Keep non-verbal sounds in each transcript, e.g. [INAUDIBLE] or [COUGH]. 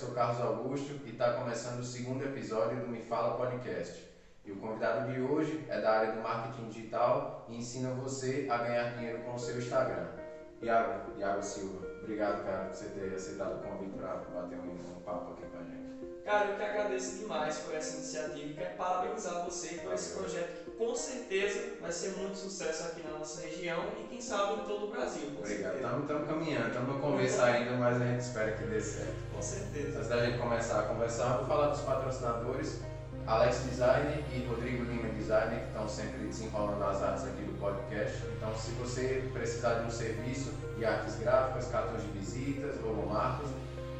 sou Carlos Augusto e está começando o segundo episódio do Me Fala Podcast. E o convidado de hoje é da área do marketing digital e ensina você a ganhar dinheiro com o seu Instagram. Iago, Iago Silva, obrigado, cara, por você ter aceitado o convite para bater um, um papo aqui com a gente. Cara, eu que agradeço demais por essa iniciativa e quero parabenizar você por esse projeto que com certeza vai ser muito sucesso aqui na nossa região e quem sabe em todo o Brasil. Obrigado. Estamos caminhando, estamos começo ainda, mas a gente espera que dê certo. Com certeza. Antes da gente começar a conversar, vou falar dos patrocinadores. Alex Design e Rodrigo Lima Design, que estão sempre desenrolando as artes aqui do podcast. Então, se você precisar de um serviço de artes gráficas, cartões de visitas, logomarcas,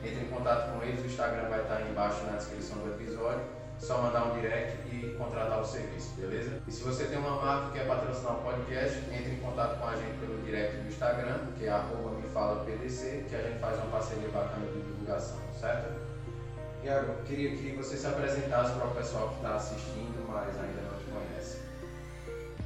entre em contato com eles, o Instagram vai estar aí embaixo na descrição do episódio. Só mandar um direct e contratar o serviço, beleza? E se você tem uma marca que quer patrocinar um podcast, entre em contato com a gente pelo direct do Instagram, que é arroba mefalapdc, que a gente faz uma parceria bacana de divulgação, certo? Iago, queria que você se apresentasse para o pessoal que está assistindo, mas ainda não te conhece.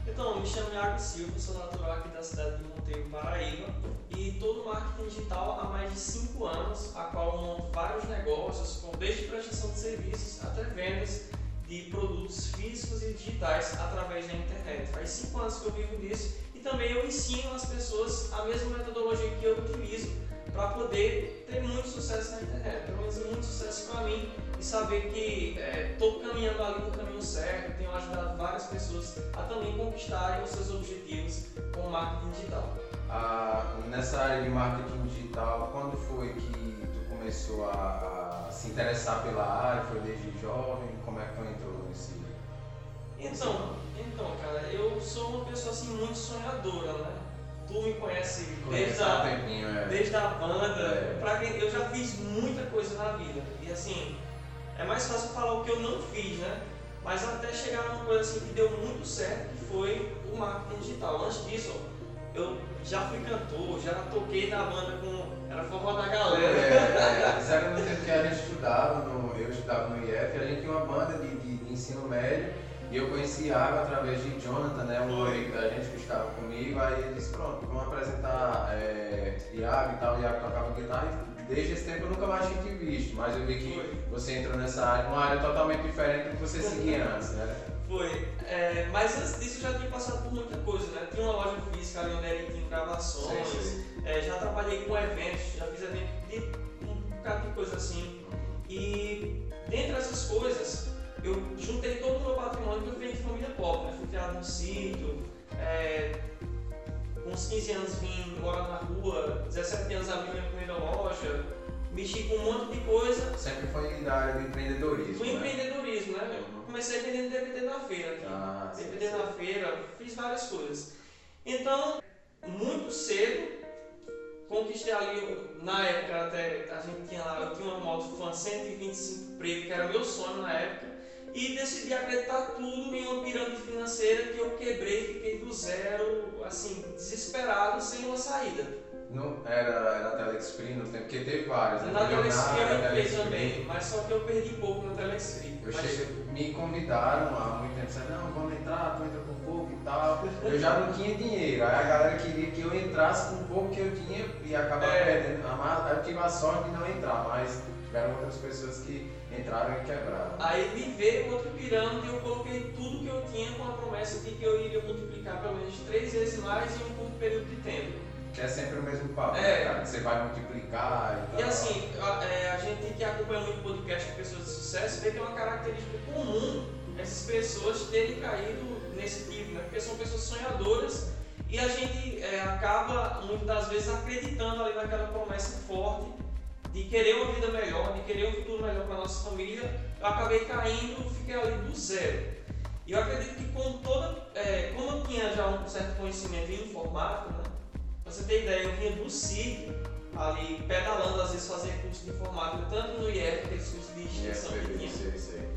Então, me chamo Iago Silva, sou natural aqui da cidade de Monteiro, Paraíba, e no marketing digital há mais de 5 anos, a qual monto vários negócios, desde prestação de serviços até vendas de produtos físicos e digitais através da internet. Faz 5 anos que eu vivo disso e também eu ensino as pessoas a mesma metodologia que eu utilizo para poder ter muito sucesso na internet, pelo menos muito sucesso para mim e saber que estou é, caminhando ali no caminho certo, tenho ajudado várias pessoas a também conquistarem os seus objetivos com marketing digital. Ah, nessa área de marketing digital, quando foi que tu começou a, a, se interessar pela área? Foi desde jovem? Como é que tu entrou nesse? Então, então, cara, eu sou uma pessoa assim muito sonhadora, né? Tu me conhece desde a, tempinho, é. desde a banda, é. pra quem eu já fiz muita coisa na vida. E assim, é mais fácil falar o que eu não fiz, né? Mas até chegar numa coisa assim que deu muito certo, que foi o marketing digital. Antes disso, eu já fui cantor, já toquei na banda com. Era forró da galera. É, é, isso era no tempo que a gente estudava, no, eu estudava no IF, a gente tinha uma banda de, de, de ensino médio e eu conheci Iago através de Jonathan, né, um amigo da gente que estava comigo, aí ele disse, pronto, vamos apresentar é, Iago e tal, Iago tocava guitarra e desde esse tempo eu nunca mais tinha te visto, mas eu vi que você entrou nessa área, uma área totalmente diferente do que você seguia antes, né? Foi, é, mas antes disso eu já tinha passado por muita coisa, né? Tinha uma loja física ali onde era tinha gravações, sim, sim. É, já trabalhei com eventos, já fiz evento de um bocado de coisa assim. E dentre essas coisas, eu juntei todo o meu patrimônio que eu venho de família pobre, né? Fui criado no sítio, é, com uns 15 anos vim morar na rua, 17 anos abri minha primeira loja, mexi com um monte de coisa. Sempre foi da área do empreendedorismo. Foi né? empreendedorismo, né? Uhum. Comecei vendendo DVD na feira. Ah, DVD na feira, fiz várias coisas. Então, muito cedo, conquistei ali, na época até a gente tinha lá, eu tinha uma moto Fan 125 preto, que era meu sonho na época e decidi acreditar tudo em uma pirâmide financeira que eu quebrei, fiquei do zero, assim, desesperado, sem uma saída. Não, era, era a Telexfree no tempo, porque teve várias, né? Na Telexfree eu entrei também, mas só que eu perdi pouco na Telexfree. Eu mas... cheguei, me convidaram há muito tempo, disseram, não, vamos entrar, tu entra com pouco e tal. Eu já não tinha dinheiro, aí a galera queria que eu entrasse com o pouco que eu tinha e acabar é. perdendo. Eu tive a sorte de não entrar, mas tiveram outras pessoas que entraram e quebraram. Aí me veio outro pirâmide e eu coloquei tudo que eu tinha com a promessa de que eu iria multiplicar pelo menos três vezes mais em um curto período de tempo. Que é sempre o mesmo papo, é. né, cara? Você vai multiplicar e tal. E assim, a, é, a gente que acompanha muito podcast de pessoas de sucesso vê que é uma característica comum essas pessoas terem caído nesse tipo, né? Porque são pessoas sonhadoras e a gente é, acaba muitas das vezes acreditando ali naquela promessa forte de querer uma vida melhor, de querer um futuro melhor para nossa família, eu acabei caindo, fiquei ali do zero. E eu acredito que com toda, é, como eu tinha já um certo conhecimento em informática, né? Pra você ter ideia, eu vinha do sítio, ali pedalando, às vezes fazer curso de informática, tanto no IF, aqueles cursos de extensão que tinha, sei, sei.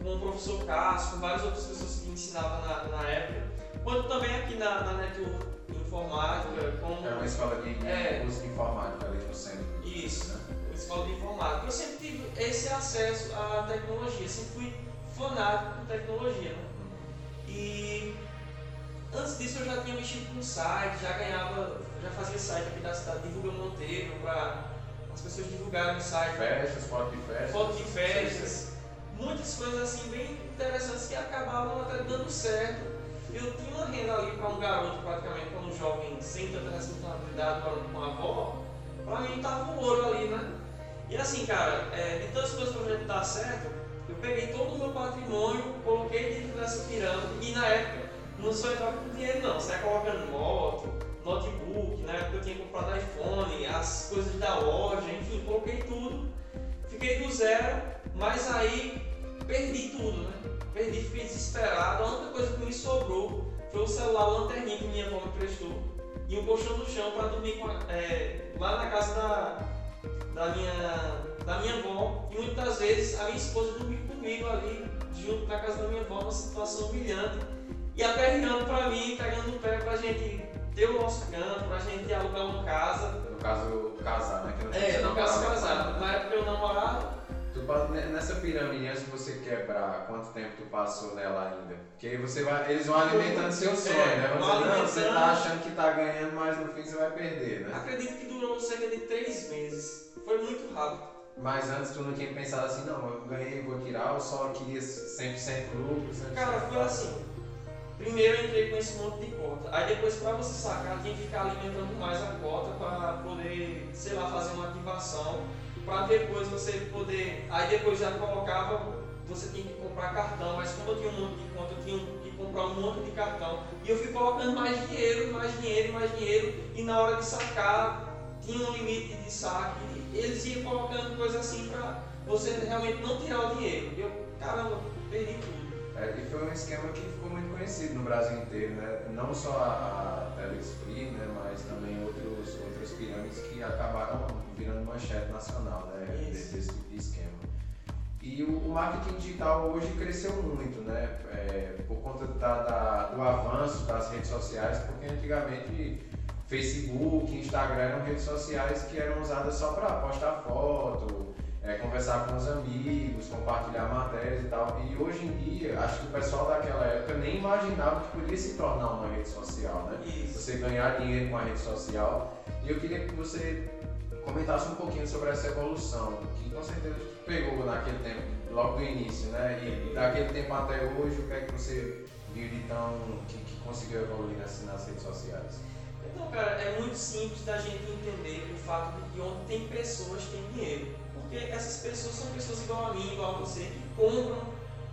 com o professor Cássio, com várias outras pessoas que ensinavam na, na época, quanto também aqui na, na Network Informática. Com, é uma escola de é, curso de informática ali no centro. Isso, né? escola de informática. Eu sempre tive esse acesso à tecnologia, sempre fui fanático com tecnologia. Né? E antes disso eu já tinha mexido com site, já ganhava, já fazia site aqui da cidade, Divulga Monteiro, para as pessoas divulgarem no site. Festas, foto de festas. Foto de festas. Muitas coisas assim bem interessantes que acabavam até dando certo. Eu tinha uma renda ali para um garoto, praticamente, para um jovem sem tanta responsabilidade com a avó, para mim estava o ouro ali, né? E assim, cara, é, de tantas coisas para a gente dar certo, eu peguei todo o meu patrimônio, coloquei dentro dessa pirâmide e na época não só entrava com dinheiro não, você ia colocando moto, notebook, na época eu tinha comprado iPhone, as coisas da loja, enfim, coloquei tudo, fiquei do zero, mas aí perdi tudo, né? Perdi, fiquei desesperado, a única coisa que me sobrou foi o celular lanterninha que minha avó me prestou e um colchão no chão para dormir com, é, lá na casa da, da minha da minha avó e muitas vezes a minha esposa dormia comigo ali junto na casa da minha avó, uma situação humilhante e aperreando para mim, pegando o pé para a gente ter o nosso canto, para a gente alugar uma casa. No caso, casar, né? Que não é, no caso casar. Na época eu namorava. Nessa pirâmide, antes de você quebrar, quanto tempo tu passou nela ainda? Porque você vai, eles vão alimentando seu sonho, é, né? Você, não, você tá achando que tá ganhando, mas no fim você vai perder, né? Acredito que durou cerca de três meses. Foi muito rápido. Mas antes tu não tinha pensado assim, não, eu ganhei, vou tirar, ou só queria 100% lucro? 100% Cara, foi assim. Primeiro eu entrei com esse monte de cota. Aí depois para você sacar, tinha que ficar alimentando mais a cota para poder, sei lá, fazer uma ativação. Para depois você poder. Aí depois já colocava, você tinha que comprar cartão, mas como eu tinha um monte de conta, eu tinha que comprar um monte de cartão. E eu fui colocando mais dinheiro, mais dinheiro, mais dinheiro. E na hora de sacar, tinha um limite de saque eles iam colocando coisas assim para você realmente não tirar o dinheiro. E eu, caramba, perdi tudo. É, e foi um esquema que ficou muito conhecido no Brasil inteiro, né? Não só a, a né? mas também outras pirâmides que acabaram virando manchete nacional, né? Desse, desse tipo de esquema. E o, o, marketing digital hoje cresceu muito, né? É, por conta da, da, do avanço das redes sociais, porque antigamente Facebook, Instagram eram redes sociais que eram usadas só para postar foto, é, conversar com os amigos, compartilhar matérias e tal. E hoje em dia, acho que o pessoal daquela época nem imaginava que podia se tornar uma rede social, né? Isso. Você ganhar dinheiro com a rede social. E eu queria que você comentasse um pouquinho sobre essa evolução, que com certeza pegou naquele tempo, logo do início, né? E daquele tempo até hoje, o que é que você viu de tão que, que conseguiu evoluir nas, nas redes sociais? Então, cara, é muito simples da gente entender o fato de que onde tem pessoas tem dinheiro. Porque essas pessoas são pessoas igual a mim, igual a você, que compram.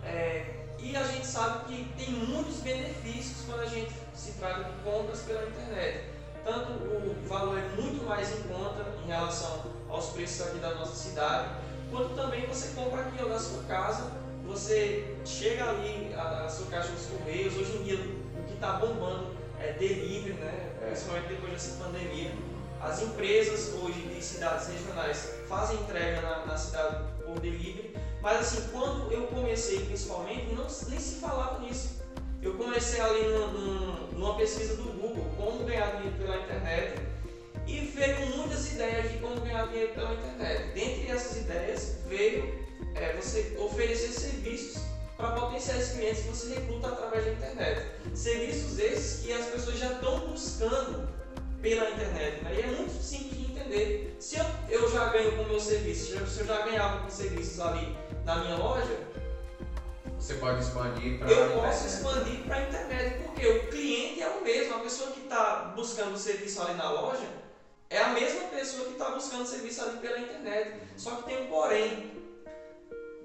É, e a gente sabe que tem muitos benefícios quando a gente se trata de compras pela internet. Tanto o valor é muito mais em conta em relação aos preços aqui da nossa cidade, quanto também você compra aqui ó, na sua casa, você chega ali a, a sua caixa dos correios, hoje em dia o que está bombando é delivery, né? principalmente depois dessa pandemia. As empresas hoje de cidades regionais fazem entrega na, na cidade por delivery, mas assim, quando eu comecei principalmente, não, nem se falava nisso. Comecei ali numa pesquisa do Google, como ganhar dinheiro pela internet, e veio muitas ideias de como ganhar dinheiro pela internet. Dentre essas ideias veio é, você oferecer serviços para potenciais clientes que você recruta através da internet. Serviços esses que as pessoas já estão buscando pela internet. Né? E é muito simples de entender. Se eu, eu já ganho com o meu serviço, se eu já ganhava com serviços ali na minha loja, você pode expandir para Eu posso expandir para a internet, porque o cliente é o mesmo, a pessoa que está buscando o serviço ali na loja é a mesma pessoa que está buscando serviço ali pela internet. Só que tem um porém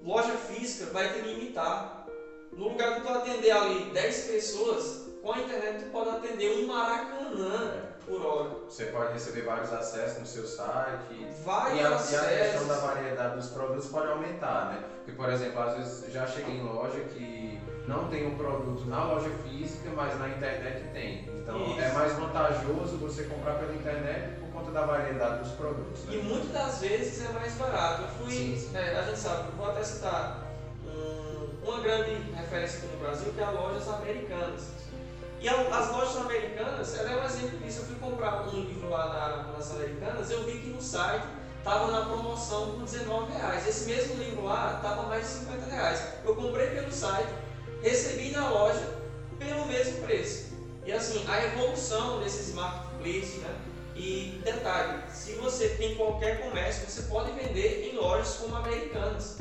loja física vai te limitar. No lugar de tu atender ali 10 pessoas, com a internet tu pode atender um maracanã por hora. Você pode receber vários acessos no seu site. Vários e a, acessos. E a questão da variedade dos produtos pode aumentar, né? Porque, por exemplo, às vezes já cheguei em loja que não tem um produto na loja física, mas na internet tem. Então é Isso. é mais vantajoso você comprar pela internet conta da variedade dos produtos. Né? E muitas das vezes é mais barato. Eu fui. É, a gente sabe, vou até citar um, uma grande referência aqui no Brasil, que é as lojas americanas. E as lojas americanas, ela é um exemplo disso. Eu fui comprar um livro lá na, nas americanas, eu vi que no site estava na promoção por 19 reais. Esse mesmo livro lá estava mais de 50 reais. Eu comprei pelo site, recebi na loja pelo mesmo preço. E assim, a evolução desses marketplaces, né? E detalhe, se você tem qualquer comércio, você pode vender em lojas como americanas.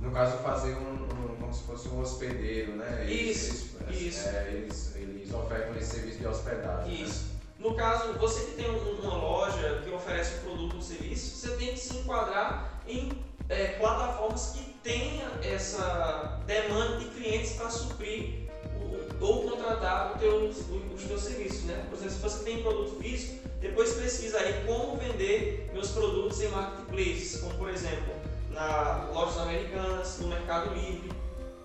No caso, fazer um, um como se fosse um hospedeiro, né? Isso, eles, isso. É, eles, eles ofertam esse serviço de hospedagem. Né? Isso. Né? No caso, você que tem uma loja que oferece um produto ou serviço, você tem que se enquadrar em é, plataformas que tenha essa demanda de clientes para suprir o, ou contratar teu, os, os teus serviços. Né? Por exemplo, se você tem produto físico, depois pesquisa aí como vender meus produtos em marketplaces, como por exemplo na lojas americanas, no Mercado Livre.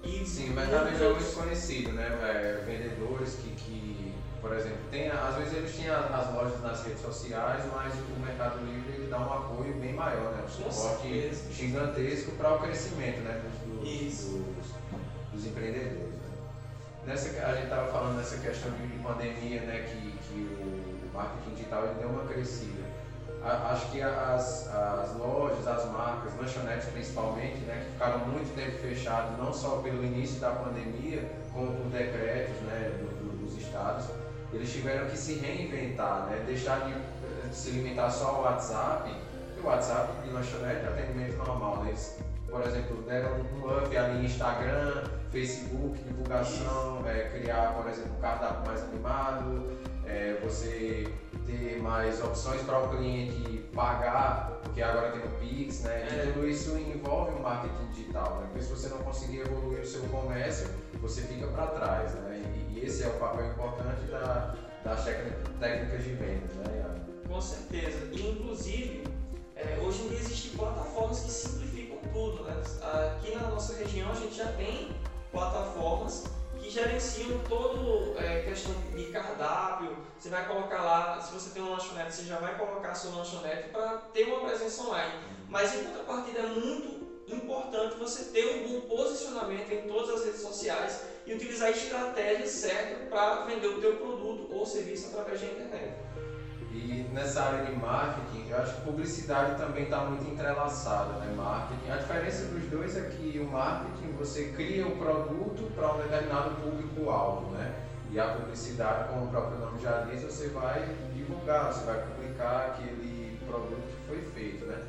E Sim, o Mercado Livre é muito conhecido, né? Vendedores que, que, por exemplo, tem, às vezes eles têm as lojas nas redes sociais, mas o Mercado Livre ele dá um apoio bem maior, né? Um suporte gigantesco para o crescimento né? dos, dos, dos, dos empreendedores. Né? Nessa, a gente estava falando nessa questão de pandemia, né? Que, que o marketing digital ele deu uma crescida acho que as, as lojas, as marcas, lanchonetes principalmente, né, que ficaram muito tempo fechados, não só pelo início da pandemia, como por decretos né, do, do, dos estados, eles tiveram que se reinventar, né, deixar de, de se limitar só ao WhatsApp, o WhatsApp de lanchonete é atendimento normal, né, eles, por exemplo, deram um up ali em Instagram, Facebook, divulgação, é, criar, por exemplo, um cardápio mais animado, é, você ter mais opções para o cliente pagar, porque agora tem o Pix, né? É. E tudo isso envolve o marketing digital, né? Porque se você não conseguir evoluir o seu comércio, você fica para trás, né? E, e, esse é o papel importante da, das técnicas de vendas, né? Com certeza. E, inclusive, é, hoje em dia existem plataformas que simplificam tudo, né? Aqui na nossa região a gente já tem plataformas que gerenciam todo é, questão de cardápio. Você vai colocar lá, se você tem uma lanchonete, você já vai colocar a sua lanchonete para ter uma presença online. Mas em contrapartida é muito importante você ter um bom posicionamento em todas as redes sociais e utilizar a estratégia certa para vender o teu produto ou serviço através da internet. E nessa área de marketing, eu acho que publicidade também está muito entrelaçada, né? Marketing. A diferença dos dois é que o marketing você cria o produto para um determinado público-alvo, né? E a publicidade, como o próprio nome já diz, você vai divulgar, você vai publicar aquele produto que foi feito, né?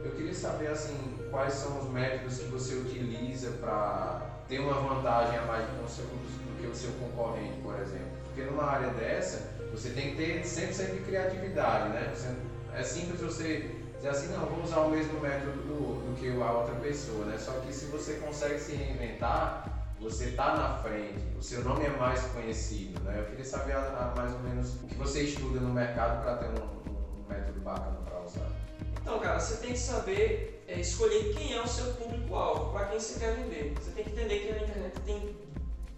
Eu queria saber assim, quais são os métodos que você utiliza para ter uma vantagem a mais do que o seu concorrente, por exemplo. Porque numa área dessa, você tem que ter 100% de criatividade, né? Você, é simples você dizer assim, não, vou usar o mesmo método do, do que a outra pessoa, né? Só que se você consegue se reinventar, você está na frente, o seu nome é mais conhecido, né? Eu queria saber a, a, mais ou menos o que você estuda no mercado para ter um, um, método bacana para usar. Então, cara, você tem que saber é, escolher quem é o seu público-alvo, para quem você quer vender. Você tem que entender que na internet tem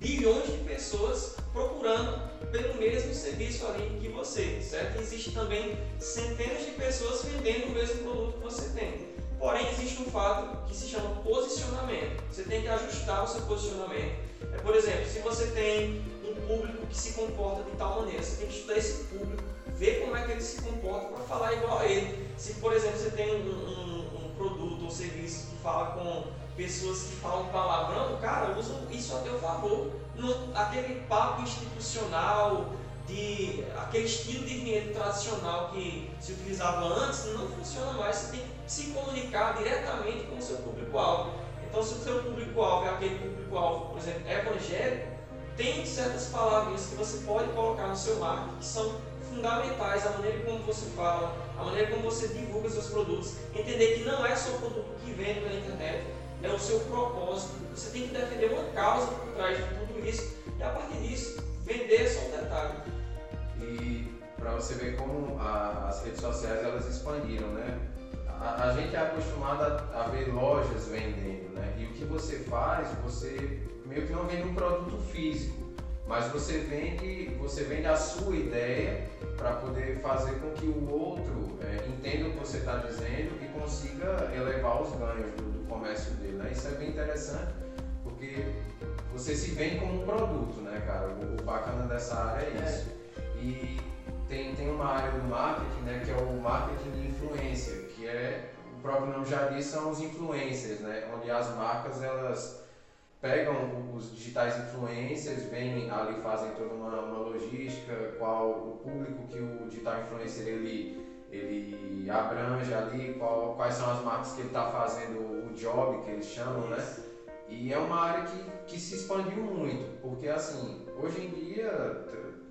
bilhões de pessoas procurando pelo mesmo serviço ali que você, certo? Existe também centenas de pessoas vendendo o mesmo produto que você tem. Porém, existe um fato que se chama posicionamento. Você tem que ajustar o seu posicionamento. É, por exemplo, se você tem um público que se comporta de tal maneira, você tem que estudar esse público, ver como é que ele se comporta para falar igual a ele. Se, por exemplo, você tem um, um, um produto ou serviço que fala com pessoas que falam palavrão, cara, usa isso a teu favor. No, aquele papo institucional, de aquele estilo de vinheta tradicional que se utilizava antes, não funciona mais. Você tem que se comunicar diretamente com o seu público-alvo. Então, se o seu público-alvo é aquele público-alvo, por exemplo, evangélico, tem certas palavras que você pode colocar no seu marketing que são fundamentais, a maneira como você fala, a maneira como você divulga seus produtos. Entender que não é só o produto que vende pela internet, o seu propósito. Você tem que defender uma causa por trás de tudo isso e a partir disso vender só um detalhe. E para você ver como a, as redes sociais elas expandiram, né? A, a, gente é acostumado a, a, ver lojas vendendo, né? E o que você faz, você meio que não vende um produto físico, mas você vende, você vende a sua ideia para poder fazer com que o outro é, entenda o que você está dizendo e consiga elevar os ganhos do comércio dele. Né? Isso é bem interessante porque você se vende como um produto, né, cara? O, bacana dessa área é isso. E tem, tem uma área do marketing, né, que é o marketing de influência, que é, o próprio nome já diz, são os influencers, né? Onde as marcas, elas pegam os digitais influencers, vêm ali, fazem toda uma, uma logística, qual o público que o digital influencer ele, ele abrange ali, qual, quais são as marcas que ele está fazendo o job, que eles chamam, né? E é uma área que, que se expandiu muito, porque assim, hoje em dia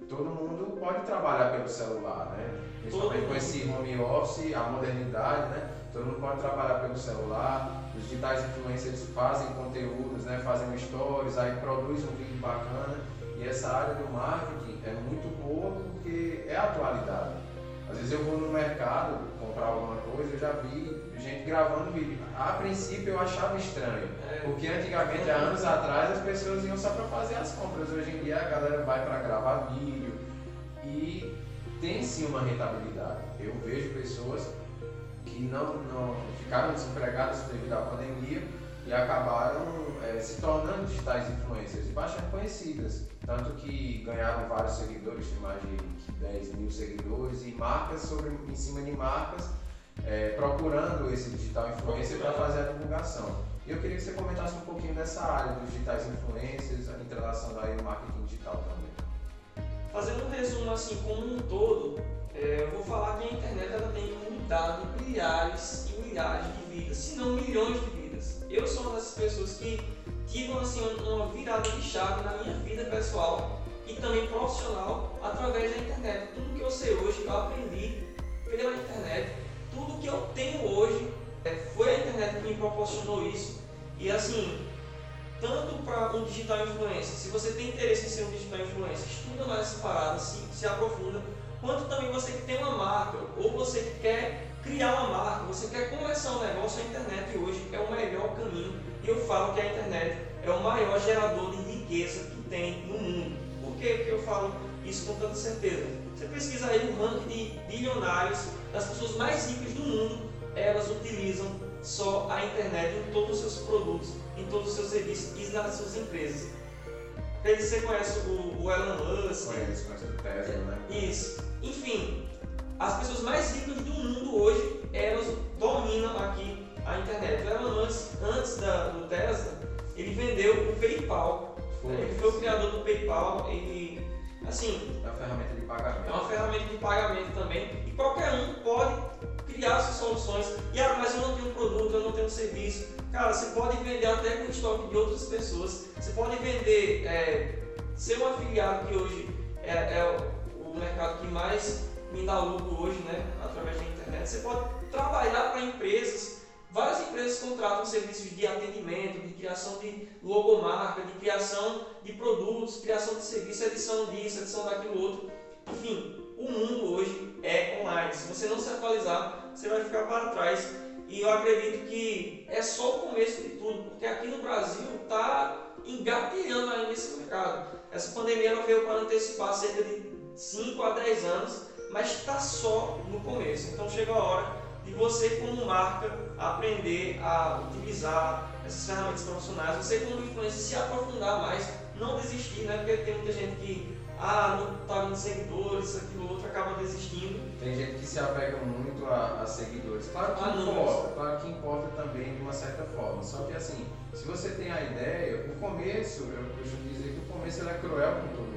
todo mundo pode trabalhar pelo celular, né? Principalmente com esse home office, a modernidade, né? Todo mundo pode trabalhar pelo celular, os digitais influencers fazem conteúdos, né? fazem stories, aí produzem um vídeo bacana. E essa área do marketing é muito boa porque é a atualidade. Às vezes eu vou no mercado comprar alguma coisa, eu já vi gente gravando vídeo. A princípio eu achava estranho, é. porque antigamente, há anos atrás, as pessoas iam só para fazer as compras. Hoje em dia a galera vai para gravar vídeo e tem sim uma rentabilidade. Eu vejo pessoas que não, não ficaram desempregadas devido à pandemia e acabaram é, se tornando digitais influencers e bastante conhecidas. Tanto que ganharam vários seguidores, tem mais de 10 mil seguidores e marcas sobre, em cima de marcas é, procurando esse digital influencer para fazer a divulgação. E eu queria que você comentasse um pouquinho dessa área dos digitais influencers, entrelaçando aí o marketing digital também. Fazendo um resumo assim, como um todo, é, eu vou falar que a internet ela tem mudado milhares e milhares de vidas, se não milhões de vidas. Eu sou uma dessas pessoas que tive assim, uma virada de chave na minha vida pessoal e também profissional através da internet. Tudo que eu sei hoje eu aprendi pela internet tudo que eu tenho hoje é, foi a internet que me proporcionou isso. E assim, tanto para um digital influencer, se você tem interesse em ser um digital influencer, estuda mais essa parada, se, se aprofunda, quanto também você que tem uma marca, ou você que quer criar uma marca, você quer começar um negócio, a internet hoje é o melhor caminho. E eu falo que a internet é o maior gerador de riqueza que tem no mundo. Por que eu falo isso com tanta certeza? Você pesquisa aí o ranking de bilionários das pessoas mais ricas do mundo, elas utilizam só a internet em todos os seus produtos, em todos os seus serviços e nas suas empresas. Você conhece o, o Elon Musk? Conheço, conheço o Tesla, né? Isso. Enfim, as pessoas mais ricas do mundo hoje, elas dominam aqui a internet. O Elon Musk, antes da, do Tesla, ele vendeu o PayPal. Foi. Ele foi o criador do PayPal, ele, assim... É uma ferramenta de pagamento. É uma ferramenta de pagamento também qualquer um pode criar suas soluções. E ah, mas eu não tenho produto, eu não tenho serviço. Cara, você pode vender até com estoque de outras pessoas. Você pode vender, é, ser um afiliado que hoje é, é, o mercado que mais me dá lucro hoje, né? Através da internet. Você pode trabalhar para empresas. Várias empresas contratam serviços de atendimento, de criação de logomarca, de criação de produtos, criação de serviço, edição disso, edição daquilo outro. Enfim, o mundo hoje é online. Se você não se atualizar, você vai ficar para trás. E eu acredito que é só o começo de tudo, porque aqui no Brasil está engatilhando ainda esse mercado. Essa pandemia não veio para antecipar cerca de 5 a 10 anos, mas está só no começo. Então chega a hora de você, como marca, aprender a utilizar essas ferramentas profissionais, você, como influencer, se aprofundar mais, não desistir, né? porque tem muita gente que ah, não está vindo seguidores, aquilo outro, acaba desistindo. Tem gente que se apega muito a, a seguidores. Claro que ah, importa, não. claro que importa também de uma certa forma. Só que assim, se você tem a ideia, o começo, eu costumo dizer que o começo é cruel com todo.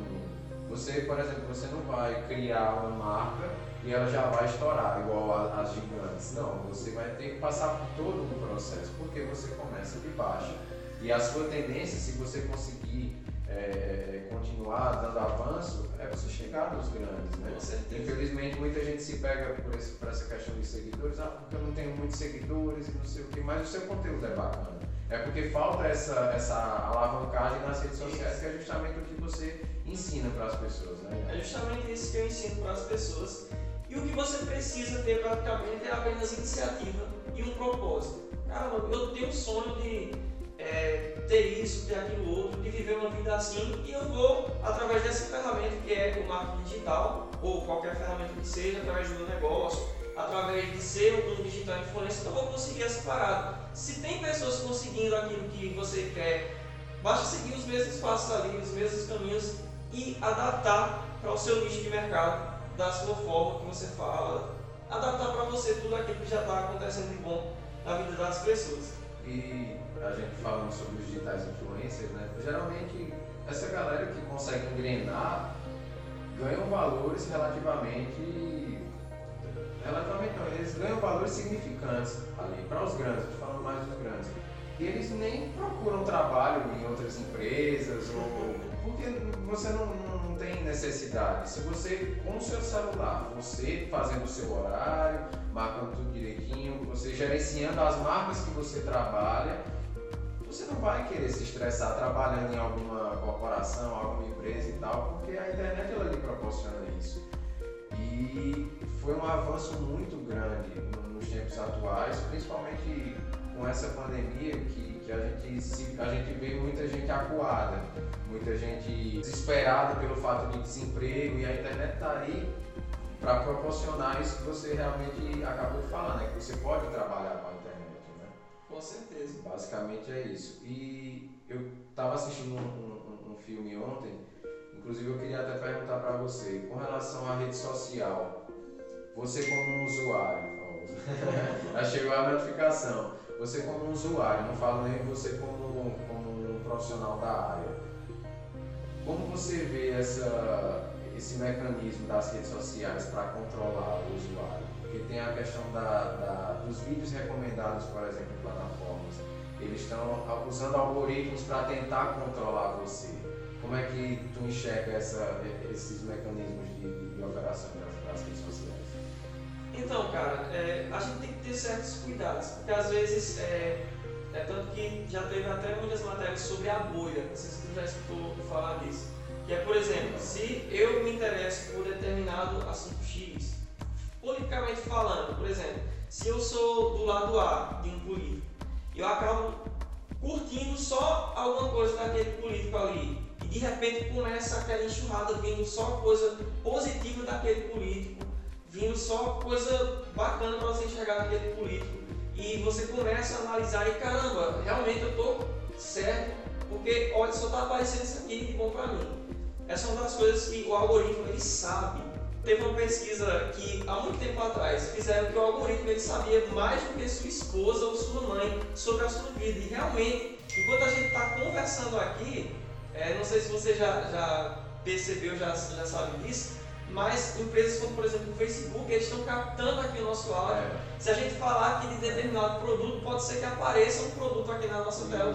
Você, por exemplo, você não vai criar uma marca e ela já vai estourar igual as gigantes. Não, você vai ter que passar por todo um processo, porque você começa de baixo. E a sua tendência, se você conseguir é, continuar dando avanço é você chegar nos grandes, né? Infelizmente muita gente se pega por, esse, por essa questão de seguidores, ah, porque eu não tenho muitos seguidores e não sei o que, mas o seu conteúdo é bacana. É porque falta essa, essa alavancagem nas redes sociais, que é justamente o que você ensina para as pessoas, né? É justamente isso que eu ensino para as pessoas. E o que você precisa ter praticamente é apenas iniciativa e um propósito. Caramba, eu tenho um sonho de é, ter isso, ter aquilo outro, de viver uma vida assim, e eu vou, através dessa ferramenta que é o marketing digital, ou qualquer ferramenta que seja, através do meu negócio, através de ser um digital influencer, eu vou conseguir essa parada. Se tem pessoas conseguindo aquilo que você quer, basta seguir os mesmos passos ali, os mesmos caminhos e adaptar para o seu nicho de mercado, da sua forma que você fala, adaptar para você tudo aquilo que já está acontecendo de bom na vida das pessoas. e a gente falando sobre os digitais influencers, né? Geralmente essa galera que consegue engrenar ganham valores relativamente. Relativamente não, eles ganham valores significantes ali, para os grandes, falando mais dos grandes. E eles nem procuram trabalho em outras empresas, ou, porque você não, não tem necessidade. Se você, com o seu celular, você fazendo o seu horário, marcando tudo direitinho, você gerenciando as marcas que você trabalha, você não vai querer se estressar trabalhando em alguma corporação, alguma empresa e tal, porque a internet ela lhe proporciona isso. E foi um avanço muito grande nos tempos atuais, principalmente com essa pandemia que, a, gente, a gente vê muita gente acuada, muita gente desesperada pelo fato de desemprego e a internet está aí para proporcionar isso que você realmente acabou de falar, né? Que você pode trabalhar com a internet, né? Com certeza. Basicamente é isso. E eu estava assistindo um, um, um, filme ontem, inclusive eu queria até perguntar para você, com relação à rede social, você como um usuário, já chegou a notificação, você como usuário, não falo nem você como, como um profissional da área, como você vê essa esse mecanismo das redes sociais para controlar o usuário. Porque tem a questão da, da, dos vídeos recomendados, por exemplo, em plataformas. Eles estão usando algoritmos para tentar controlar você. Como é que tu enxerga essa, esses mecanismos de, de operação das, redes sociais? Então, cara, é, a gente tem que ter certos cuidados, porque às vezes é, é tanto que já teve até muitas matérias sobre a bolha. Não sei se tu já escutou falar disso que é, por exemplo, se eu me interesso por determinado assunto X, politicamente falando, por exemplo, se eu sou do lado A de um político, eu acabo curtindo só alguma coisa daquele político ali, e de repente começa aquela enxurrada vindo só coisa positiva daquele político, vindo só coisa bacana para você enxergar daquele político, e você começa a analisar e caramba, realmente eu estou certo, porque olha, só está aparecendo isso aqui de bom para mim. Essa é uma das coisas que o algoritmo ele sabe. Teve uma pesquisa que há muito tempo atrás fizeram que o algoritmo ele sabia mais do que sua esposa ou sua mãe sobre a sua vida. E realmente, enquanto a gente está conversando aqui, é, não sei se você já, já percebeu, já, já sabe disso, mas empresas como, por exemplo, o Facebook, eles estão captando aqui o nosso áudio. É. Se a gente falar aqui de determinado produto, pode ser que apareça um produto aqui na nossa tela.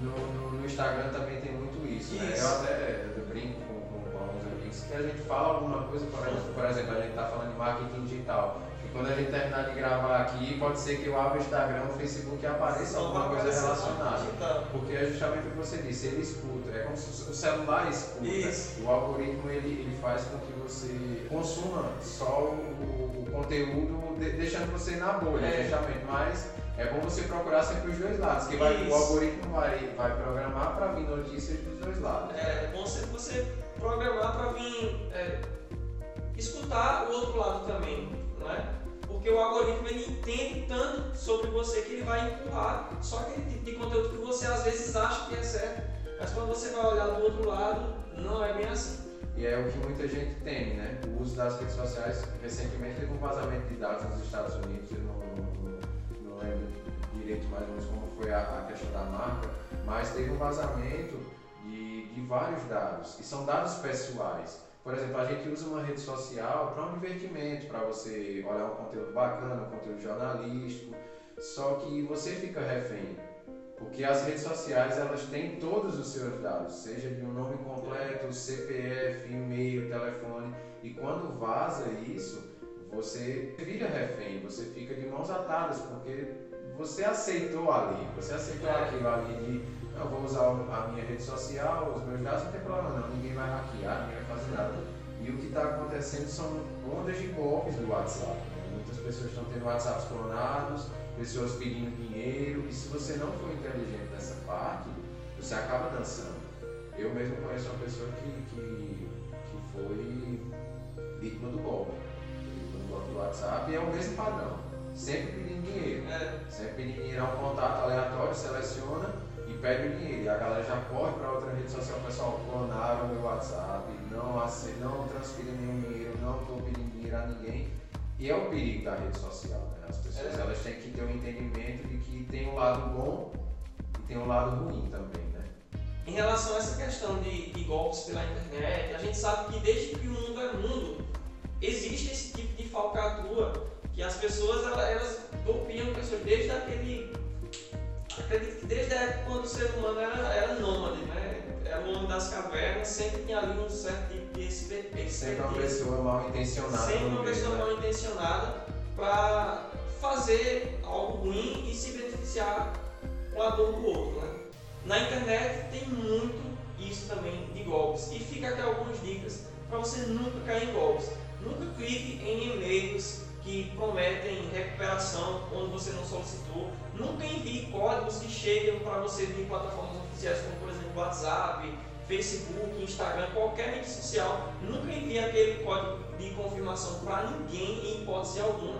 No, no, no Instagram também tem muito isso. isso. Né? Eu até brinco com, com, com alguns amigos que a gente fala alguma coisa, por exemplo, por exemplo a gente está falando de marketing digital. E quando a gente terminar de gravar aqui, pode ser que eu abra o Instagram, o Facebook e apareça alguma coisa relacionada. Porque é justamente o que você disse, ele escuta. É como se o celular escuta. Isso. O algoritmo ele, ele faz com que você consuma só o, conteúdo, de, deixando você na bolha, é. Mas é bom você procurar sempre os dois lados, que vai, o algoritmo vai, vai programar para vir notícias dos dois lados. É, é bom sempre você programar para vir é, escutar o outro lado também, não é? Porque o algoritmo ele entende tanto sobre você que ele vai empurrar só aquele tipo de conteúdo que você às vezes acha que é certo, mas quando você vai olhar do outro lado, não é bem assim. E é o que muita gente teme, né? O uso das redes sociais. Recentemente teve um vazamento de dados nos Estados Unidos, lembro direito mais ou menos como foi a, a questão da marca, mas teve um vazamento de, de vários dados, e são dados pessoais. Por exemplo, a gente usa uma rede social para um divertimento, para você olhar um conteúdo bacana, um conteúdo jornalístico, só que você fica refém. Porque as redes sociais elas têm todos os seus dados, seja de um nome completo, CPF, e-mail, telefone, e quando vaza isso, você vira refém, você fica de mãos atadas, porque você aceitou ali, você aceitou é. aquilo ali de eu vou usar a minha rede social, os meus dados, não tem problema não, ninguém vai hackear, ninguém vai fazer nada. E o que está acontecendo são ondas de golpes do WhatsApp. Né? Muitas pessoas estão tendo WhatsApps clonados, pessoas pedindo dinheiro, e se você não for inteligente nessa parte, você acaba dançando. Eu mesmo conheço uma pessoa que, que, que foi vítima do golpe do WhatsApp e é o mesmo padrão. Sempre pedindo dinheiro. É. Sempre pedindo dinheiro a um contato aleatório, seleciona e pede o dinheiro. E a galera já corre para outra rede social, pessoal, clonaram o meu WhatsApp, não, não transfira nenhum dinheiro, não estou pedindo dinheiro a ninguém. E é o perigo da rede social? As pessoas elas têm que ter um entendimento de que tem um lado bom e tem um lado ruim também, né? Em relação a essa questão de, de golpes pela internet, a gente sabe que desde que o mundo é mundo, existe esse tipo de falcatrua que as pessoas elas, elas golpeiam pessoas desde aquele. Acredito que desde a época quando o ser humano era, era nômade, né? Era o homem das cavernas, sempre tinha ali um certo tipo de. Sempre uma pessoa mal intencionada. Sempre uma pessoa né? mal intencionada para fazer algo ruim e se beneficiar a dor do outro. Né? Na internet tem muito isso também de golpes. E fica aqui algumas dicas para você nunca cair em golpes. Nunca clique em e-mails que prometem recuperação quando você não solicitou. Nunca envie códigos que chegam para você de plataformas oficiais como por exemplo WhatsApp, Facebook, Instagram, qualquer rede social. Nunca envie aquele código de confirmação para ninguém em hipótese alguma.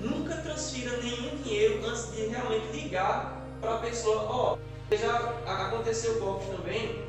Nunca transfira nenhum dinheiro antes de realmente ligar para a pessoa. Ó, já aconteceu golpes também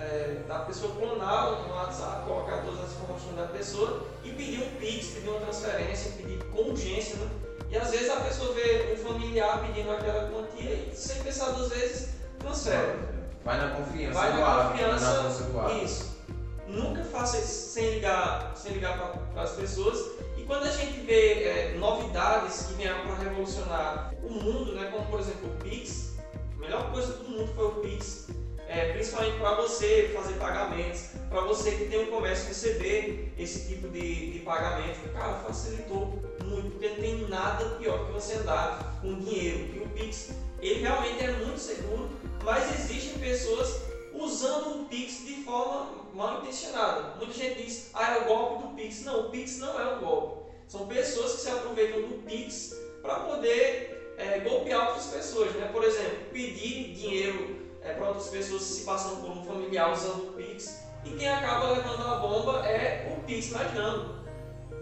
é, da pessoa clonar no WhatsApp, colocar todas as informações da pessoa e pedir um Pix, pedir uma transferência, pedir com urgência, né? E às vezes a pessoa vê um familiar pedindo aquela quantia e sem pensar duas vezes, transfere. Vai na confiança Vai na confiança, na. Isso. Nunca faça isso sem ligar, sem ligar para as pessoas. E quando a gente vê é, novidades que vieram para revolucionar o mundo, né, como por exemplo o Pix, a melhor coisa do mundo foi o Pix. É, principalmente para você fazer pagamentos, para você que tem um comércio receber esse tipo de, de pagamento. Cara, facilitou muito, porque não tem nada pior que você andar com dinheiro. E o Pix, ele realmente é muito seguro, mas existem pessoas usando o Pix de forma mal intencionada. Muita gente diz, ah, é o golpe do Pix. Não, o Pix não é um golpe. São pessoas que se aproveitam do Pix para poder é, golpear outras pessoas. Né? Por exemplo, pedir dinheiro é, para outras pessoas se passando por um familiar usando o Pix. E quem acaba levando a bomba é o Pix mais dano.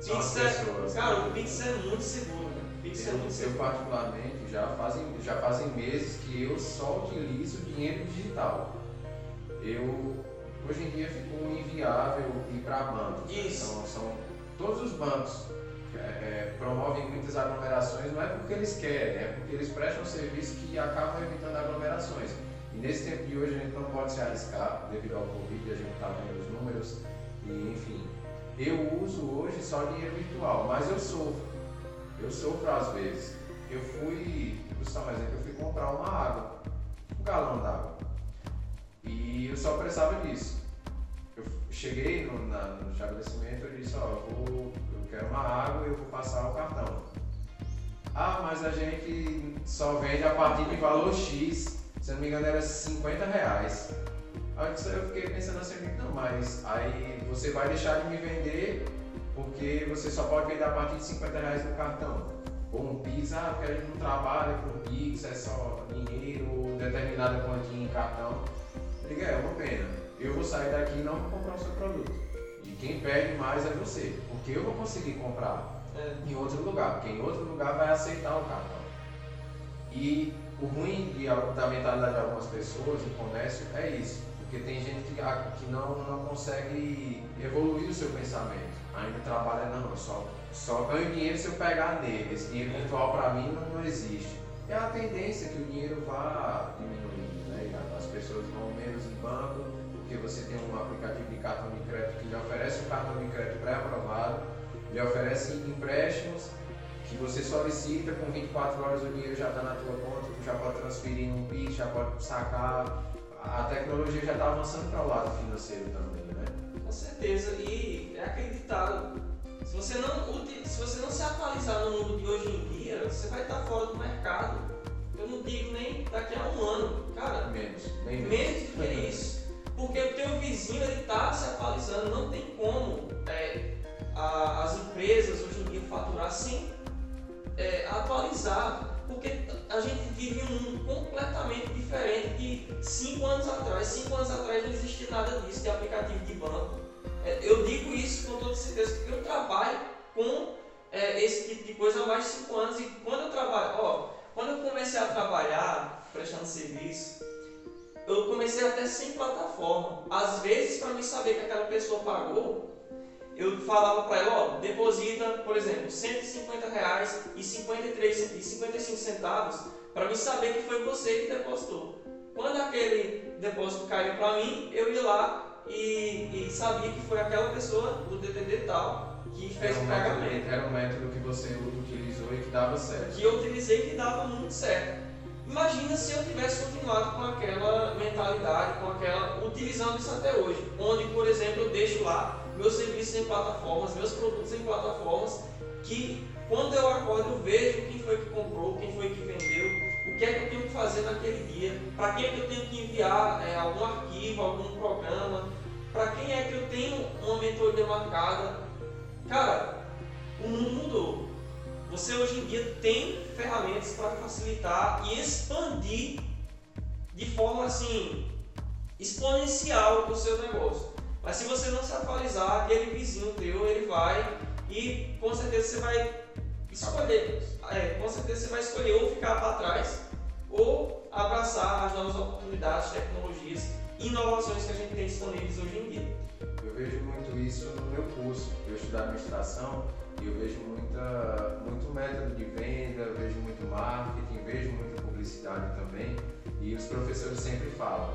São as Pix é, cara, o Pix é muito seguro. Eu, eu particularmente já fazem, já fazem meses que eu só utilizo dinheiro digital. Eu hoje em dia ficou inviável ir para bancos. né? Isso. São, são todos os bancos é, é, promovem muitas aglomerações, não é porque eles querem, é porque eles prestam serviço que acabam evitando aglomerações. E nesse tempo de hoje a gente não pode se arriscar devido ao Covid, a gente está vendo os números e enfim. Eu uso hoje só dinheiro virtual, mas eu sofro. Eu sofro às vezes. Eu fui, vou citar um exemplo, eu fui comprar uma água, um galão d'água. E eu só precisava disso. Eu cheguei no, na- no estabelecimento e disse, ó, eu, vou, eu quero uma água e eu vou passar o cartão. Ah, mas a gente só vende a partir de valor X, se não me engano era 50 reais. Aí eu fiquei pensando assim, não, mas aí você vai deixar de me vender porque você só pode vender a partir de 50 reais no cartão. Ou um Pix, ah, porque a gente não trabalha com Pix, é só dinheiro, determinada quantia em cartão. Eu digo, é uma pena. Eu vou sair daqui e não vou comprar o seu produto. E quem perde mais é você, porque eu vou conseguir comprar É. em outro lugar, porque em outro lugar vai aceitar o cartão. E o ruim de, da mentalidade de algumas pessoas no comércio é isso, porque tem gente que, que não, não consegue evoluir o seu pensamento. Ainda trabalha, não, só, só ganho dinheiro se eu pegar nele. Esse dinheiro virtual para mim não, não existe. É a tendência que o dinheiro vá diminuindo, né? As pessoas vão menos em banco, porque você tem um aplicativo de cartão de crédito que lhe oferece um cartão de crédito pré-aprovado, lhe oferece empréstimos que você solicita, com 24 horas o dinheiro já está na tua conta, tu já pode transferir num Pix, já pode sacar. A tecnologia já está avançando para o lado financeiro também? Com certeza, e é acreditado. Se você não, se você não se atualizar no mundo de hoje em dia, você vai estar fora do mercado. Eu não digo nem daqui a um ano. Cara, Menos, bem menos do que [LAUGHS] isso. Porque o teu vizinho ele está se atualizando, não tem como é, a- as empresas hoje em dia faturar sem é, atualizar. Porque a gente vive um mundo completamente diferente de 5 anos atrás. 5 anos atrás não existia nada disso de aplicativo de banco. É, eu digo isso com toda certeza porque eu trabalho com é, esse tipo de coisa há mais de 5 anos. E quando eu trabalho, ó, quando eu comecei a trabalhar prestando serviço, eu comecei até sem plataforma. Às vezes, para mim saber que aquela pessoa pagou, eu falava para ela, ó, deposita, por exemplo, 150 reais e, 53, e 55 centavos para me saber que foi você que depositou. Quando aquele depósito caiu para mim, eu ia lá e, e, sabia que foi aquela pessoa do DDD tal que fez um o pagamento. Método, era um método que você utilizou e que dava certo. Que eu utilizei e que dava muito certo. Imagina se eu tivesse continuado com aquela mentalidade, com aquela utilizando isso até hoje, onde, por exemplo, eu deixo lá meus serviços em plataformas, meus produtos em plataformas, que quando eu acordo eu vejo quem foi que comprou, quem foi que vendeu, o que é que eu tenho que fazer naquele dia, para quem é que eu tenho que enviar é, algum arquivo, algum programa, para quem é que eu tenho uma mentoria marcada. Cara, o mundo mudou. Você hoje em dia tem ferramentas para facilitar e expandir de forma assim exponencial o seu negócio. Mas se você não se atualizar, aquele vizinho teu, ele vai e com certeza você vai escolher. É, com certeza você vai escolher ou ficar para trás ou abraçar as novas oportunidades, tecnologias inovações que a gente tem disponíveis hoje em dia. Eu vejo muito isso no meu curso. Eu estudo administração e eu vejo muita, muito método de venda, vejo muito marketing, vejo muita publicidade também. E os professores sempre falam: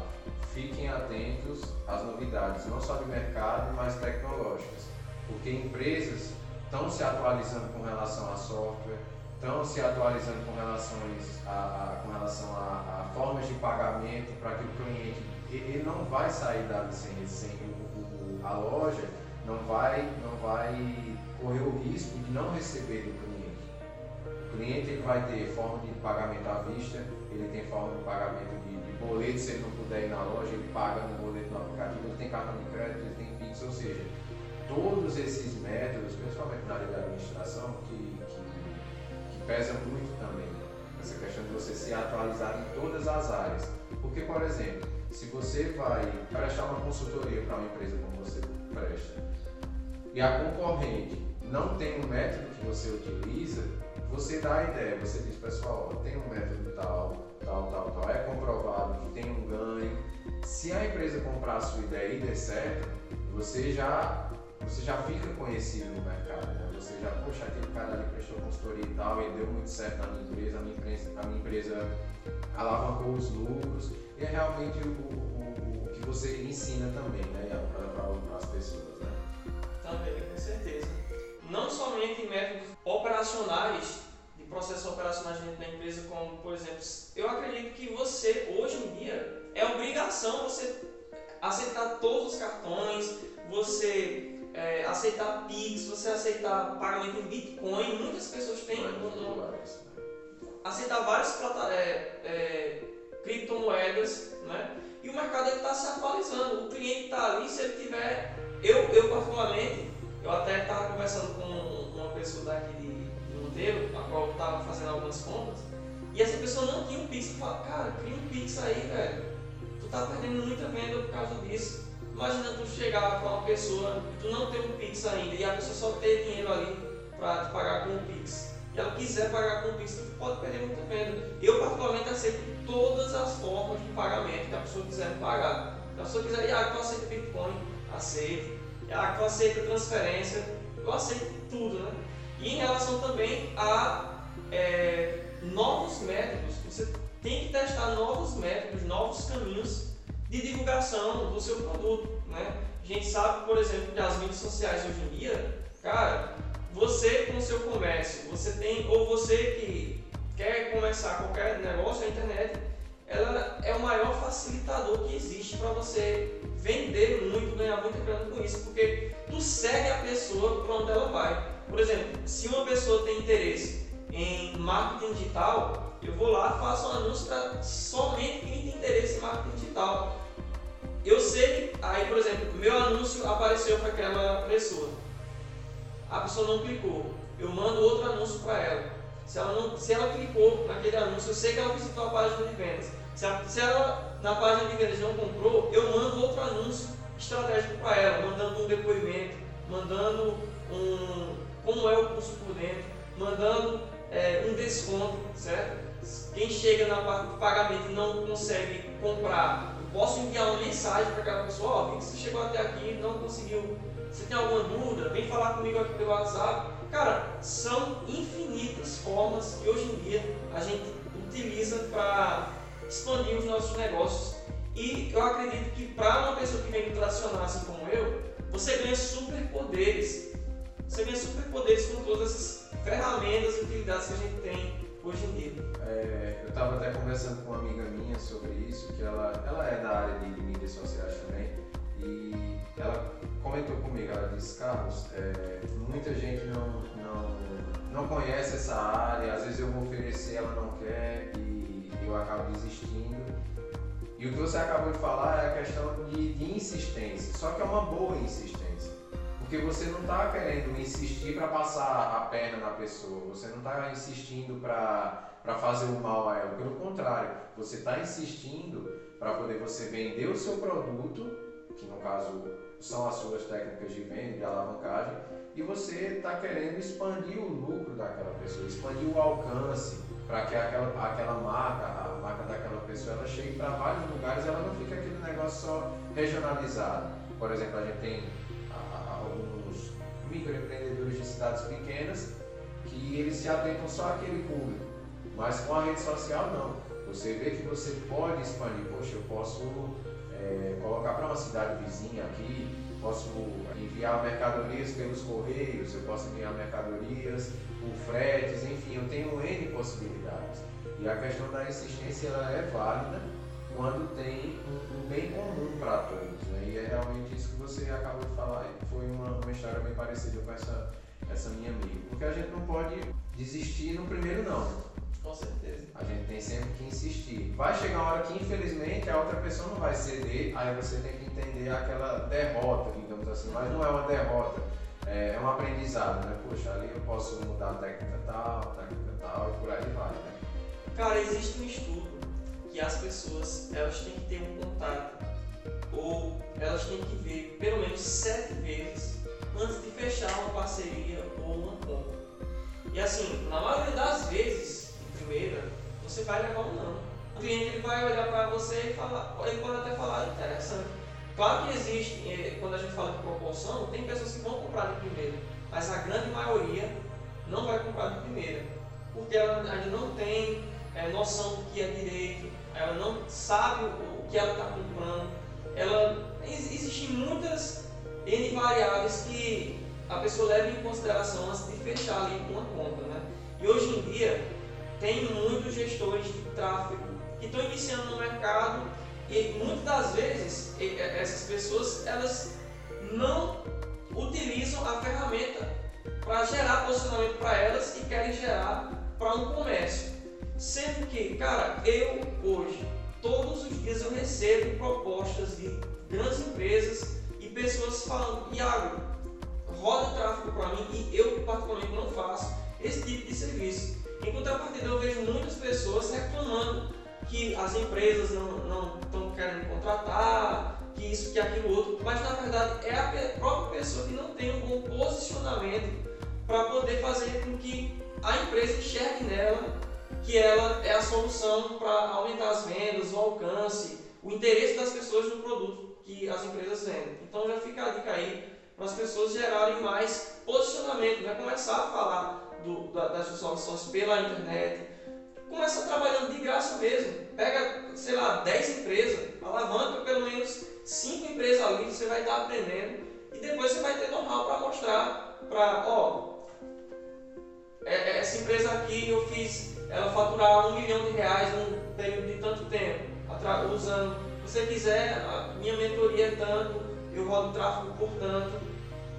fiquem atentos às novidades, não só de mercado, mas tecnológicas, porque empresas estão se atualizando com relação a software, estão se atualizando com, relações a, a com relação a, a, formas de pagamento para que o cliente ele não vai sair da sem, sem a loja não vai não vai correr o risco de não receber do cliente. O cliente ele vai ter forma de pagamento à vista, ele tem forma de pagamento de boleto, se ele não puder ir na loja, ele paga no boleto no aplicativo, ele tem cartão de crédito, ele tem Pix, ou seja, todos esses métodos, principalmente na área da administração, que, que, que muito também, essa questão de você se atualizar em todas as áreas. Porque, por exemplo, se você vai prestar uma consultoria para uma empresa como você presta, e a concorrente não tem um método que você utiliza, você dá a ideia, você diz, pessoal, tem um método tal, tal, tal, tal, é comprovado que tem um ganho. Se a empresa comprar a sua ideia e der certo, você já, você já fica conhecido no mercado. Né? Você já, poxa, aquele cara ali prestou consultoria e tal, e deu muito certo na minha empresa, a minha empresa, a minha empresa alavancou os lucros. E é realmente o, o, o que você ensina também né, para as pessoas. Né? Também, com certeza. Não somente em métodos operacionais processos operacionais dentro da empresa, como, por exemplo, eu acredito que você, hoje em dia, é obrigação você aceitar todos os cartões, você é, aceitar Pix, você aceitar pagamento em Bitcoin, muitas pessoas têm aceitar várias é, é, criptomoedas, né? E o mercado está se atualizando. O cliente está ali, se ele tiver. Eu, eu particularmente, eu até estava conversando com uma pessoa daqui a qual eu estava fazendo algumas compras, e essa pessoa não tinha um Pix. Eu falava, cara, cria um Pix aí, velho. Tu tá perdendo muita venda por causa disso. Imagina tu chegar com uma pessoa e tu não tem um Pix ainda, e a pessoa só ter dinheiro ali para te pagar com o Pix. E ela quiser pagar com o Pix, tu pode perder muita venda. Eu, particularmente, aceito todas as formas de pagamento que a pessoa quiser me pagar. Se a pessoa quiser, ah, tu aceita Bitcoin, aceito. Ah, tu aceita transferência, eu aceito tudo, né? E em relação também a é, novos métodos, você tem que testar novos métodos, novos caminhos de divulgação do seu produto. Né? A gente sabe, por exemplo, que as mídias sociais hoje em dia, cara, você com o seu comércio, você tem, ou você que quer começar qualquer negócio, a internet, ela é o maior facilitador que existe para você vender muito, ganhar muito grana com isso, porque tu segue a pessoa para onde ela vai. Por exemplo, se uma pessoa tem interesse em marketing digital, eu vou lá faço um anúncio para somente quem tem interesse em marketing digital. Eu sei que, aí por exemplo, meu anúncio apareceu para aquela pessoa. A pessoa não clicou. Eu mando outro anúncio para ela. Se ela, não, se ela clicou naquele anúncio, eu sei que ela visitou a página de vendas. Se se ela na página de vendas não comprou, eu mando outro anúncio estratégico para ela, mandando um depoimento, mandando um, como é o curso por dentro, mandando é, um desconto, certo? Quem chega na parte de pagamento e não consegue comprar, eu posso enviar uma mensagem para aquela pessoa, ó, oh, você chegou até aqui não conseguiu Você tem alguma dúvida? Vem falar comigo aqui pelo WhatsApp. Cara, são infinitas formas que hoje em dia a gente utiliza para expandir os nossos negócios. E eu acredito que para uma pessoa que vem tracionar assim como eu, você ganha superpoderes. Ganha superpoderes com todas essas ferramentas e utilidades que a gente tem hoje em dia. É, eu estava até conversando com uma amiga minha sobre isso, que ela, ela é da área de mídias sociais também, e ela comentou comigo, ela disse, Carlos, é, muita gente não, não, não conhece essa área, às vezes eu vou oferecer, ela não quer e eu acabo desistindo. E o que você acabou de falar é a questão de, de insistência, só que é uma boa insistência. Porque você não está querendo insistir para passar a perna na pessoa, você não está insistindo para fazer o mal a ela, pelo contrário, você está insistindo para poder você vender o seu produto, que no caso são as suas técnicas de venda, de alavancagem, e você está querendo expandir o lucro daquela pessoa, expandir o alcance para que aquela, aquela marca, a marca daquela pessoa, ela chegue para vários lugares, ela não fica aquele negócio só regionalizado. Por exemplo, a gente tem microempreendedores de cidades pequenas que eles se atentam só àquele público, mas com a rede social não. Você vê que você pode expandir, poxa, eu posso é, colocar para uma cidade vizinha aqui, posso enviar mercadorias pelos correios, eu posso enviar mercadorias por fretes, enfim, eu tenho N possibilidades. E a questão da insistência ela é válida quando tem um, um bem comum para todos. Né? E é realmente isso que você acabou de falar. Foi uma, uma história bem parecida com essa, essa minha amiga. Porque a gente não pode desistir no primeiro não. Com certeza. A gente tem sempre que insistir. Vai chegar uma hora que, infelizmente, a outra pessoa não vai ceder, aí você tem que entender aquela derrota, digamos assim. Mas não é uma derrota, é, é um aprendizado, né? Poxa, ali eu posso mudar a técnica tal, técnica tal e por aí vai, né? Cara, existe um estudo que as pessoas elas têm que ter um contato ou elas têm que ver pelo menos sete vezes antes de fechar uma parceria ou uma compra. E assim, na maioria das vezes primeira, você vai levar um não. O cliente ele vai olhar para você e falar, ele pode até falar interessante. Claro que existe, eh, quando a gente fala de proporção, tem pessoas que vão comprar de primeira, mas a grande maioria não vai comprar de primeira, porque ela ainda não tem é, noção do que é direito, ela não sabe o que ela está comprando, ela existem muitas N variáveis que a pessoa leva em consideração antes de fechar ali uma conta. Né? E hoje em dia, tem muitos gestores de tráfego que estão iniciando no mercado e muitas das vezes essas pessoas elas não utilizam a ferramenta para gerar posicionamento para elas e querem gerar para um comércio. Sendo que, cara, eu hoje, todos os dias eu recebo propostas de grandes empresas e pessoas falando, Iago, roda tráfego para mim e eu particularmente não faço esse tipo de serviço. Em contrapartida, eu vejo muitas pessoas reclamando que as empresas não estão querendo contratar, que isso, que aquilo outro, mas na verdade é a própria pessoa que não tem um bom posicionamento para poder fazer com que a empresa enxergue nela que ela é a solução para aumentar as vendas, o alcance, o interesse das pessoas no produto que as empresas vendem. Então já fica a dica aí para as pessoas gerarem mais posicionamento, né? começar a falar do, da, das soluções pela internet. Começa trabalhando de graça mesmo. Pega, sei lá, 10 empresas, alavanca pelo menos 5 empresas ali, você vai estar aprendendo. E depois você vai ter know-how para mostrar para, ó, é, é, essa empresa aqui eu fiz ela faturar um milhão de reais num período de tanto tempo, usando. Se você quiser, a minha mentoria é tanto, eu rodo tráfego por tanto.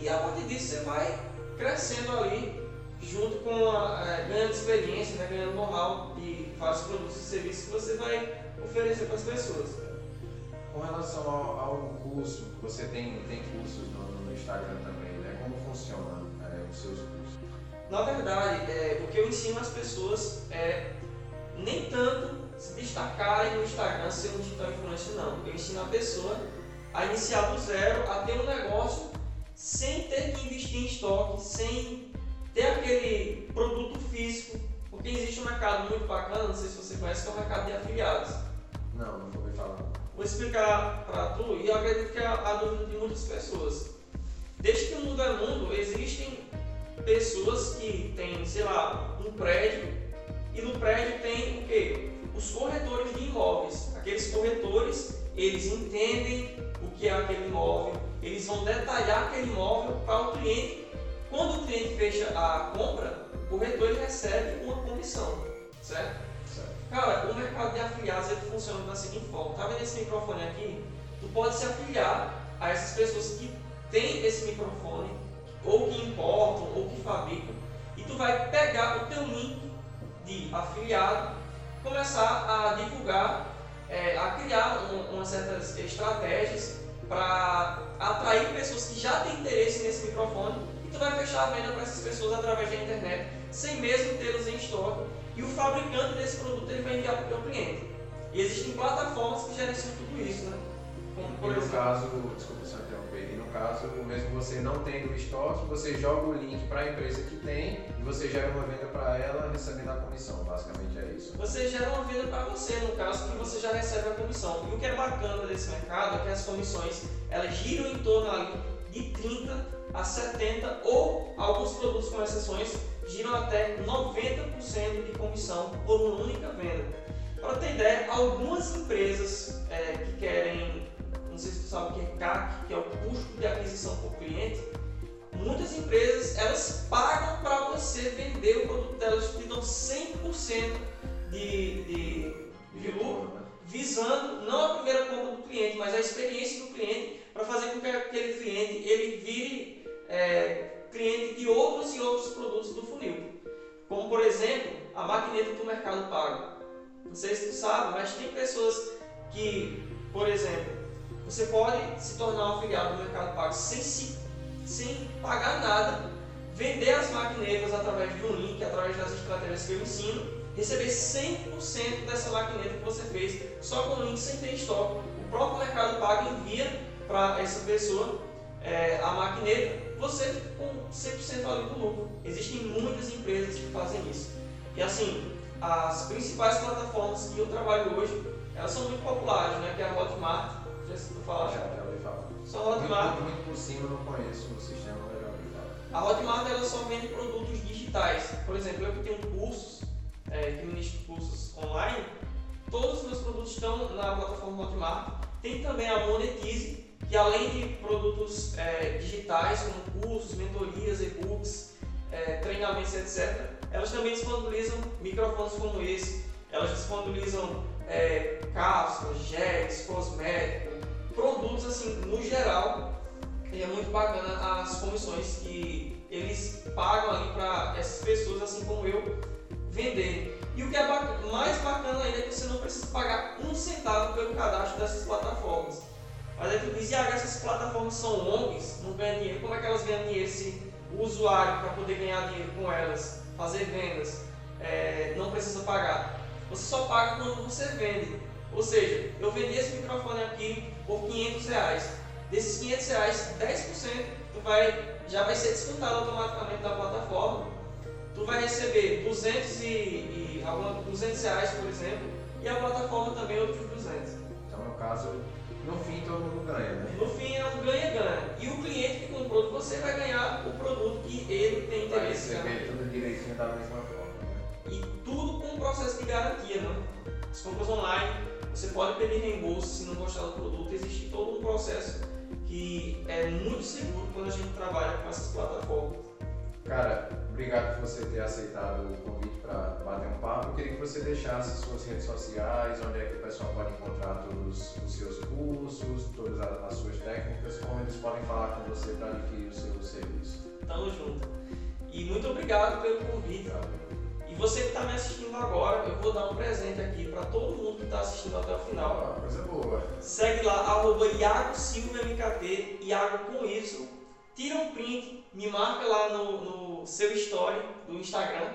E a partir disso você vai crescendo ali junto com a, é, ganhando experiência, né, ganhando know-how de vários produtos e serviços que você vai oferecer para as pessoas. Com relação ao, ao, curso, você tem, tem cursos no, no Instagram também, né? Como funcionam é, os seus cursos? Na verdade, é, o que eu ensino às pessoas é nem tanto se destacarem no Instagram ser um digital influencer, não. Eu ensino a pessoa a iniciar do zero, a ter um negócio sem ter que investir em estoque, sem ter aquele produto físico, porque existe um mercado muito bacana, não sei se você conhece, que é o mercado de afiliados. Não, não vou me falar. Vou explicar para tu e eu acredito que é a, a dúvida de muitas pessoas. Desde que o mundo é mundo, existem pessoas que têm, sei lá, um prédio e no prédio tem o quê? Os corretores de imóveis. Aqueles corretores, eles entendem o que é aquele imóvel, eles vão detalhar aquele imóvel para o cliente. Quando o cliente fecha a compra, o corretor ele recebe uma comissão, certo? certo. Cara, o mercado de afiliados ele funciona da seguinte forma. Tá vendo esse microfone aqui? Tu pode se afiliar a essas pessoas que têm esse microfone, ou que importam, ou que fabricam, e tu vai pegar o teu link de afiliado, começar a divulgar, é, a criar um, umas certas estratégias para atrair pessoas que já têm interesse nesse microfone e tu vai fechar a venda para essas pessoas através da internet, sem mesmo tê-los em estoque. E o fabricante desse produto ele vai enviar para o teu cliente. E existem plataformas que gerenciam tudo isso, né? Como, por e no exemplo, caso, desculpa caso, mesmo você não tendo estoque, você joga o link para a empresa que tem e você gera uma venda para ela recebendo a comissão, basicamente é isso. Você gera uma venda para você, no caso que você já recebe a comissão. E o que é bacana desse mercado é que as comissões elas giram em torno ali de 30 a 70 ou alguns produtos com exceções giram até 90% de comissão por uma única venda. Para ter ideia, algumas empresas é, que querem não sei se tu sabe o que é CAC, que é o custo de aquisição por cliente. Muitas empresas elas pagam para você vender o produto delas, te dão 100% de, de, de lucro, visando não a primeira compra do cliente, mas a experiência do cliente para fazer com que aquele cliente ele vire é, cliente de outros e outros produtos do funil. Como por exemplo, a maquineta do Mercado Pago. Não sei se tu sabe, mas tem pessoas que, por exemplo, você pode se tornar um afiliado do Mercado Pago sem, se, sem pagar nada, vender as maquinetas através de um link, através das estratégias que eu ensino, receber 100% dessa maquineta que você fez só com o link sem ter estoque. O próprio Mercado Pago envia para essa pessoa é, a maquineta, você com 100% ali do lucro. Existem muitas empresas que fazem isso. E assim, as principais plataformas que eu trabalho hoje, elas são muito populares, né? que é a Hotmart, já se falar? Já, já ouvi falar. Só a Hotmart. Muito, muito por cima, não conheço o sistema, mas já ouvi falar. A Hotmart ela só vende produtos digitais. Por exemplo, eu que tenho cursos, é, que ministro cursos online, todos os meus produtos estão na plataforma Hotmart. Tem também a Monetize, que além de produtos é, digitais, como cursos, mentorias, e-books, é, treinamentos, etc., elas também disponibilizam microfones como esse, elas disponibilizam é, cápsulas, geles, cosméticos, assim, no geral, é muito bacana as comissões que eles pagam ali para essas pessoas, assim como eu, vender. E o que é bacana, mais bacana ainda é que você não precisa pagar um centavo pelo cadastro dessas plataformas. Mas é que diz, ah, essas plataformas são ONGs, não ganham dinheiro. Como é que elas ganham dinheiro se o usuário, para poder ganhar dinheiro com elas, fazer vendas, é, não precisa pagar? Você só paga quando você vende. Ou seja, eu vendi esse microfone aqui por 500 reais. Desses 500 reais, 10% tu vai, já vai ser descontado automaticamente da plataforma. Tu vai receber 200, e, e, 200 reais, por exemplo, e a plataforma também outros 200. Então, no caso, no fim todo mundo ganha, né? No fim é um ganha-ganha. E o cliente que comprou de você vai ganhar o produto que ele tem interesse. Vai receber tudo direitinho da mesma forma. Né? E tudo com um processo de garantia, né? As compras online você pode pedir reembolso se não gostar do produto. Existe todo um processo que é muito seguro quando a gente trabalha com essas plataformas. Cara, obrigado por você ter aceitado o convite para bater um papo. Eu queria que você deixasse suas redes sociais, onde é que o pessoal pode encontrar todos os seus cursos, todas as suas técnicas, como eles podem falar com você para adquirir o seu serviço. Tamo junto. E muito obrigado pelo convite. E você que está me assistindo agora, eu vou dar um presente aqui para todo mundo que está assistindo até o final. Ah, coisa boa. Segue lá, arroba Iago Silva MKT, Iago com isso. Tira um print, me marca lá no, no seu story do Instagram.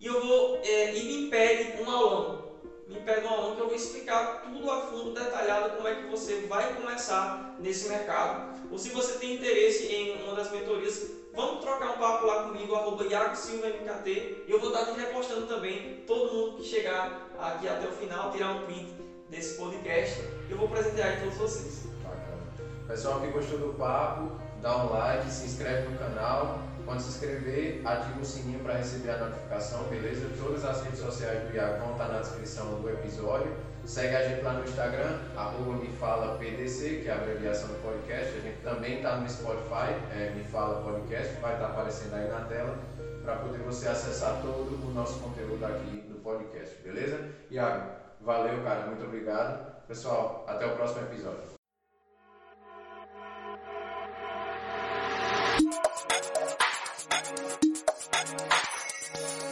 E eu vou, é, e me pede um aulão. Me pede um aulão que eu vou explicar tudo a fundo, detalhado, como é que você vai começar nesse mercado. Ou se você tem interesse em uma das mentorias, Vamos trocar um papo lá comigo, arroba Iago Silva MKT. Eu vou estar te repostando também. Todo mundo que chegar aqui até o final, tirar um print desse podcast, eu vou presentear de todos vocês. Bacana. Pessoal que gostou do papo, dá um like, se inscreve no canal. Quando se inscrever, ativa o sininho para receber a notificação, beleza? Todas as redes sociais do Iago vão estar na descrição do episódio. Segue a gente lá no Instagram, arroba Me Fala PDC, que é a abreviação do podcast. A gente também está no Spotify, é, Me Fala Podcast, vai estar tá aparecendo aí na tela, para poder você acessar todo o nosso conteúdo aqui no podcast, beleza? Iago, valeu, cara, muito obrigado. Pessoal, até o próximo episódio.